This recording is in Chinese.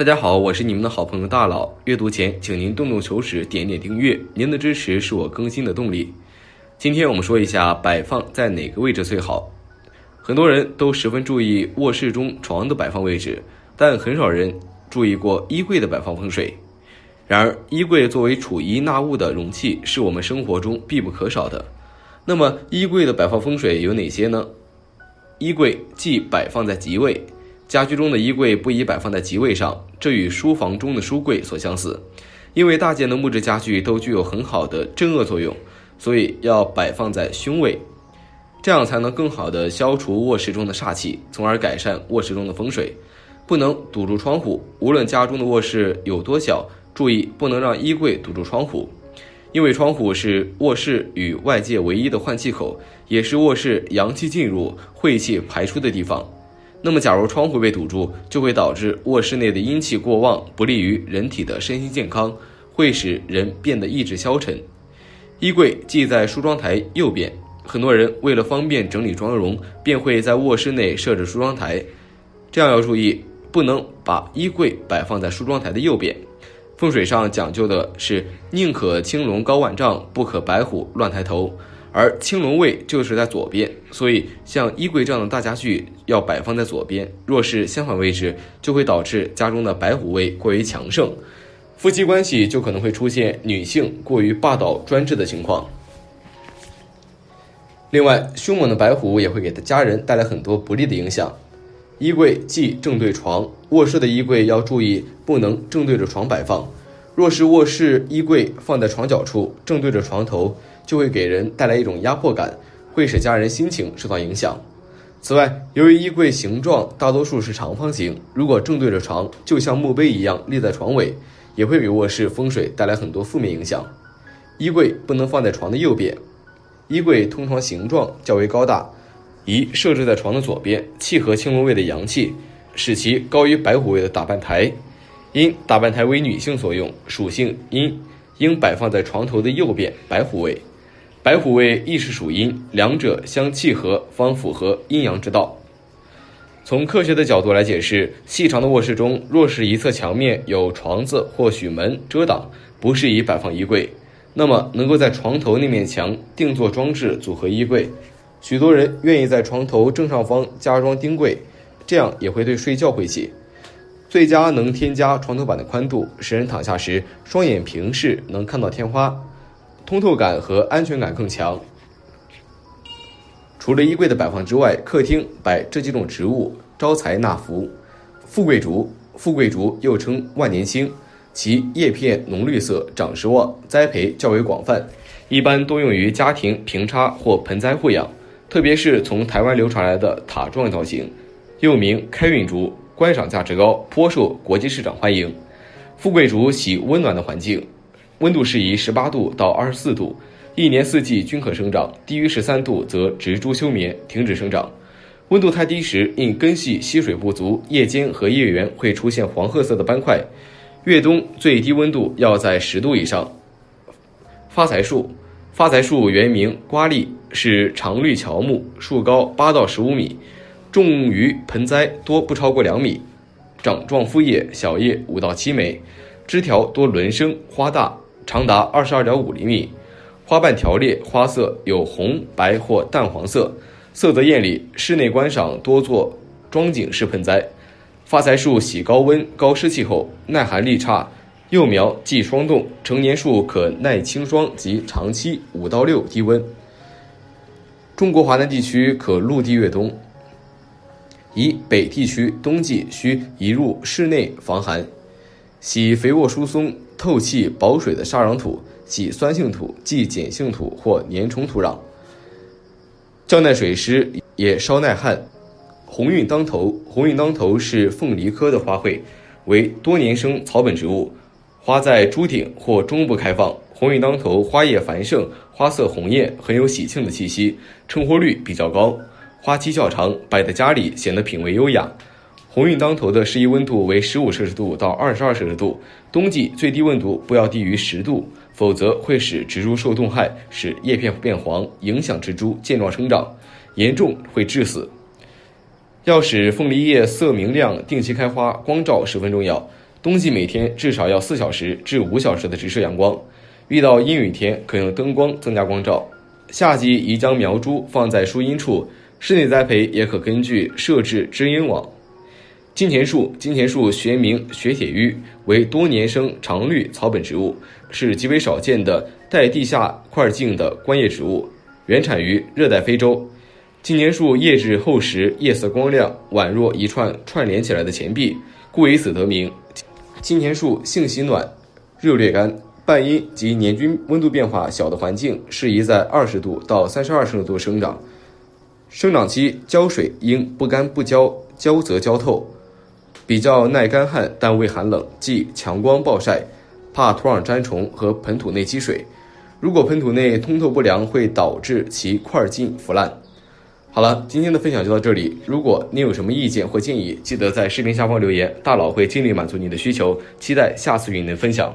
大家好，我是你们的好朋友大佬。阅读前，请您动动手指点点订阅，您的支持是我更新的动力。今天我们说一下摆放在哪个位置最好。很多人都十分注意卧室中床的摆放位置，但很少人注意过衣柜的摆放风水。然而，衣柜作为储衣纳物的容器，是我们生活中必不可少的。那么，衣柜的摆放风水有哪些呢？衣柜既摆放在吉位。家居中的衣柜不宜摆放在吉位上，这与书房中的书柜所相似。因为大件的木质家具都具有很好的镇恶作用，所以要摆放在凶位，这样才能更好的消除卧室中的煞气，从而改善卧室中的风水。不能堵住窗户，无论家中的卧室有多小，注意不能让衣柜堵住窗户，因为窗户是卧室与外界唯一的换气口，也是卧室阳气进入、晦气排出的地方。那么，假如窗户被堵住，就会导致卧室内的阴气过旺，不利于人体的身心健康，会使人变得意志消沉。衣柜系在梳妆台右边，很多人为了方便整理妆容，便会在卧室内设置梳妆台。这样要注意，不能把衣柜摆放在梳妆台的右边。风水上讲究的是，宁可青龙高万丈，不可白虎乱抬头。而青龙位就是在左边，所以像衣柜这样的大家具要摆放在左边。若是相反位置，就会导致家中的白虎位过于强盛，夫妻关系就可能会出现女性过于霸道专制的情况。另外，凶猛的白虎也会给家人带来很多不利的影响。衣柜忌正对床，卧室的衣柜要注意不能正对着床摆放。若是卧室衣柜放在床角处，正对着床头。就会给人带来一种压迫感，会使家人心情受到影响。此外，由于衣柜形状大多数是长方形，如果正对着床，就像墓碑一样立在床尾，也会给卧室风水带来很多负面影响。衣柜不能放在床的右边，衣柜通常形状较为高大，宜设置在床的左边，契合青龙位的阳气，使其高于白虎位的打扮台。因打扮台为女性所用，属性阴，应摆放在床头的右边白虎位。白虎位亦是属阴，两者相契合，方符合阴阳之道。从科学的角度来解释，细长的卧室中，若是一侧墙面有床子或许门遮挡，不适宜摆放衣柜。那么，能够在床头那面墙定做装置组合衣柜。许多人愿意在床头正上方加装钉柜，这样也会对睡觉晦气。最佳能添加床头板的宽度，使人躺下时双眼平视，能看到天花。通透感和安全感更强。除了衣柜的摆放之外，客厅摆这几种植物招财纳福。富贵竹，富贵竹又称万年青，其叶片浓绿色，长势旺，栽培较为广泛，一般多用于家庭平插或盆栽护养。特别是从台湾流传来的塔状造型，又名开运竹，观赏价值高，颇受国际市场欢迎。富贵竹喜温暖的环境。温度适宜十八度到二十四度，一年四季均可生长。低于十三度则植株休眠，停止生长。温度太低时，因根系吸水不足，叶尖和叶缘会出现黄褐色的斑块。越冬最低温度要在十度以上。发财树，发财树原名瓜栗，是常绿乔木，树高八到十五米，种于盆栽多不超过两米，掌状复叶，小叶五到七枚，枝条多轮生，花大。长达二十二点五厘米，花瓣条列，花色有红、白或淡黄色，色泽艳丽。室内观赏多做装景式盆栽。发财树喜高温、高湿气候，耐寒力差，幼苗忌霜冻，成年树可耐清霜及长期五到六低温。中国华南地区可陆地越冬，以北地区冬季需移入室内防寒。喜肥沃疏松。透气保水的沙壤土，喜酸性土即碱性土或粘稠土壤，较耐水湿，也稍耐旱。鸿运当头，鸿运当头是凤梨科的花卉，为多年生草本植物，花在株顶或中部开放。鸿运当头花叶繁盛，花色红艳，很有喜庆的气息，成活率比较高，花期较长，摆在家里显得品味优雅。鸿运当头的适宜温度为十五摄氏度到二十二摄氏度，冬季最低温度不要低于十度，否则会使植株受冻害，使叶片变黄，影响植株健壮生长，严重会致死。要使凤梨叶色明亮，定期开花，光照十分重要。冬季每天至少要四小时至五小时的直射阳光。遇到阴雨天，可用灯光增加光照。夏季宜将苗株放在疏阴处，室内栽培也可根据设置遮阴网。金钱树，金钱树学名雪铁鱼，为多年生常绿草本植物，是极为少见的带地下块茎的观叶植物，原产于热带非洲。金钱树叶质厚实，叶色光亮，宛若一串串联起来的钱币，故以此得名。金钱树性喜暖，热略干。半阴及年均温度变化小的环境，适宜在二十度到三十二摄氏度生长。生长期浇水应不干不浇，浇则浇透。比较耐干旱，但未寒冷，忌强光暴晒，怕土壤粘虫和盆土内积水。如果盆土内通透不良，会导致其块茎腐烂。好了，今天的分享就到这里。如果您有什么意见或建议，记得在视频下方留言，大佬会尽力满足您的需求。期待下次与您分享。